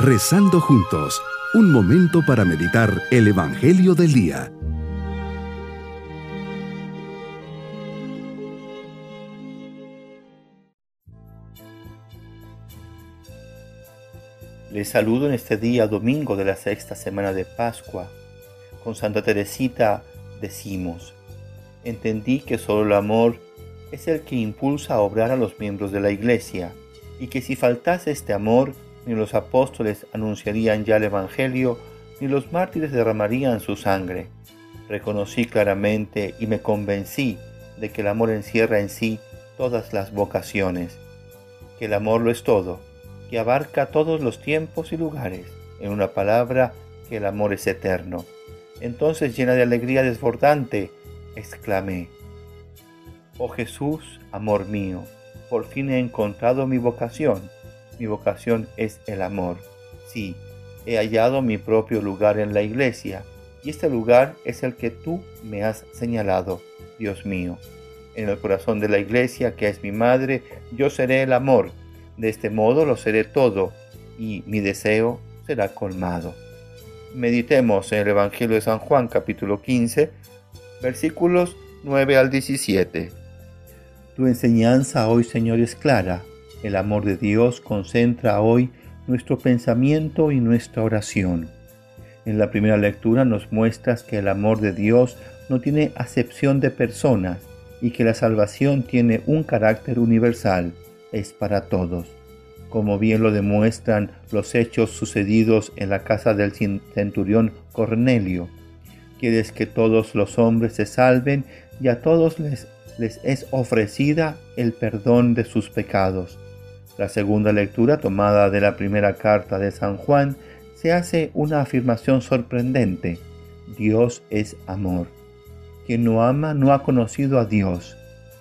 Rezando juntos, un momento para meditar el Evangelio del Día. Les saludo en este día domingo de la sexta semana de Pascua. Con Santa Teresita decimos, entendí que solo el amor es el que impulsa a obrar a los miembros de la Iglesia, y que si faltase este amor, ni los apóstoles anunciarían ya el Evangelio, ni los mártires derramarían su sangre. Reconocí claramente y me convencí de que el amor encierra en sí todas las vocaciones, que el amor lo es todo, que abarca todos los tiempos y lugares, en una palabra, que el amor es eterno. Entonces, llena de alegría desbordante, exclamé, Oh Jesús, amor mío, por fin he encontrado mi vocación. Mi vocación es el amor. Sí, he hallado mi propio lugar en la iglesia, y este lugar es el que tú me has señalado, Dios mío. En el corazón de la iglesia, que es mi madre, yo seré el amor. De este modo lo seré todo, y mi deseo será colmado. Meditemos en el Evangelio de San Juan capítulo 15, versículos 9 al 17. Tu enseñanza hoy, Señor, es clara. El amor de Dios concentra hoy nuestro pensamiento y nuestra oración. En la primera lectura nos muestras que el amor de Dios no tiene acepción de personas y que la salvación tiene un carácter universal, es para todos, como bien lo demuestran los hechos sucedidos en la casa del centurión Cornelio. Quieres que todos los hombres se salven y a todos les les es ofrecida el perdón de sus pecados. La segunda lectura, tomada de la primera carta de San Juan, se hace una afirmación sorprendente. Dios es amor. Quien no ama no ha conocido a Dios.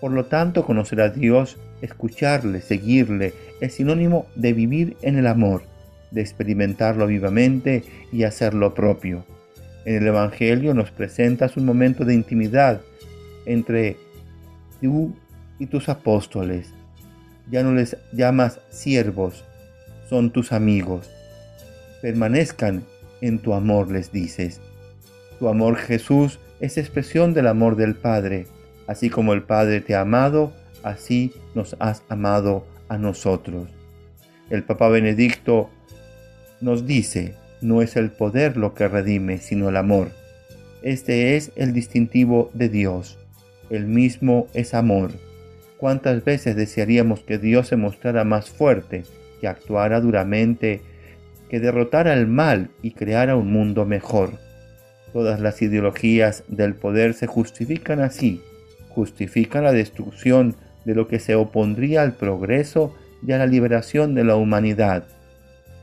Por lo tanto, conocer a Dios, escucharle, seguirle, es sinónimo de vivir en el amor, de experimentarlo vivamente y hacerlo propio. En el Evangelio nos presentas un momento de intimidad entre tú y tus apóstoles. Ya no les llamas siervos, son tus amigos. Permanezcan en tu amor, les dices. Tu amor, Jesús, es expresión del amor del Padre. Así como el Padre te ha amado, así nos has amado a nosotros. El Papa Benedicto nos dice, no es el poder lo que redime, sino el amor. Este es el distintivo de Dios el mismo es amor. ¿Cuántas veces desearíamos que Dios se mostrara más fuerte, que actuara duramente, que derrotara el mal y creara un mundo mejor? Todas las ideologías del poder se justifican así, justifican la destrucción de lo que se opondría al progreso y a la liberación de la humanidad.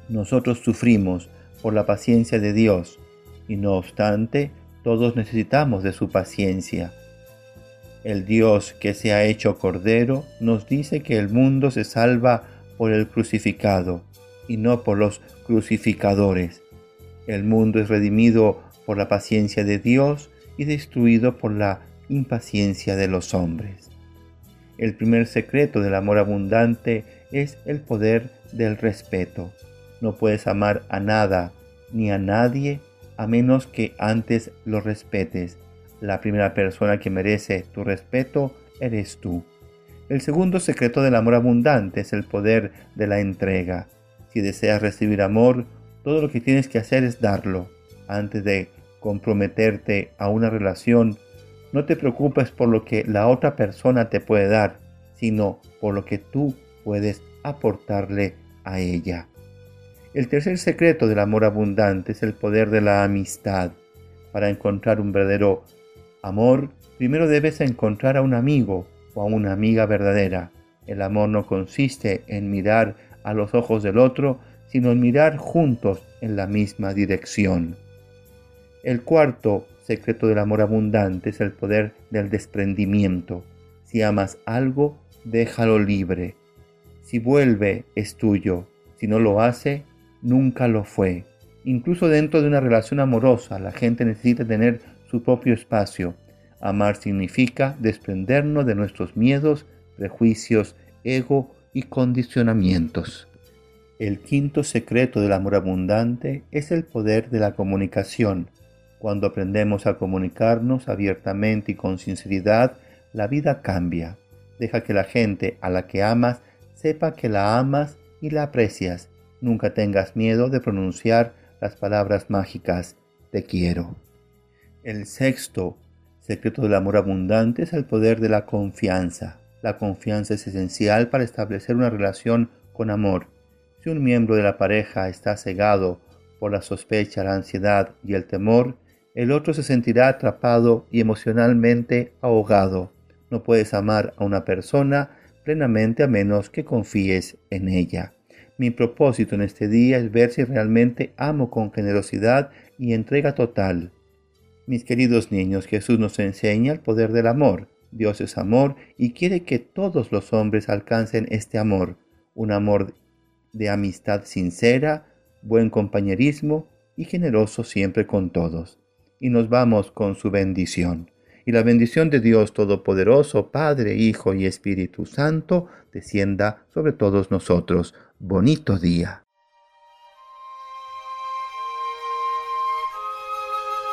Nosotros sufrimos por la paciencia de Dios y no obstante todos necesitamos de su paciencia. El Dios que se ha hecho Cordero nos dice que el mundo se salva por el crucificado y no por los crucificadores. El mundo es redimido por la paciencia de Dios y destruido por la impaciencia de los hombres. El primer secreto del amor abundante es el poder del respeto. No puedes amar a nada ni a nadie a menos que antes lo respetes la primera persona que merece tu respeto eres tú. El segundo secreto del amor abundante es el poder de la entrega. Si deseas recibir amor, todo lo que tienes que hacer es darlo. Antes de comprometerte a una relación, no te preocupes por lo que la otra persona te puede dar, sino por lo que tú puedes aportarle a ella. El tercer secreto del amor abundante es el poder de la amistad. Para encontrar un verdadero Amor, primero debes encontrar a un amigo o a una amiga verdadera. El amor no consiste en mirar a los ojos del otro, sino en mirar juntos en la misma dirección. El cuarto secreto del amor abundante es el poder del desprendimiento. Si amas algo, déjalo libre. Si vuelve, es tuyo. Si no lo hace, nunca lo fue. Incluso dentro de una relación amorosa, la gente necesita tener su propio espacio. Amar significa desprendernos de nuestros miedos, prejuicios, ego y condicionamientos. El quinto secreto del amor abundante es el poder de la comunicación. Cuando aprendemos a comunicarnos abiertamente y con sinceridad, la vida cambia. Deja que la gente a la que amas sepa que la amas y la aprecias. Nunca tengas miedo de pronunciar las palabras mágicas te quiero. El sexto secreto del amor abundante es el poder de la confianza. La confianza es esencial para establecer una relación con amor. Si un miembro de la pareja está cegado por la sospecha, la ansiedad y el temor, el otro se sentirá atrapado y emocionalmente ahogado. No puedes amar a una persona plenamente a menos que confíes en ella. Mi propósito en este día es ver si realmente amo con generosidad y entrega total. Mis queridos niños, Jesús nos enseña el poder del amor. Dios es amor y quiere que todos los hombres alcancen este amor, un amor de amistad sincera, buen compañerismo y generoso siempre con todos. Y nos vamos con su bendición. Y la bendición de Dios Todopoderoso, Padre, Hijo y Espíritu Santo, descienda sobre todos nosotros. Bonito día.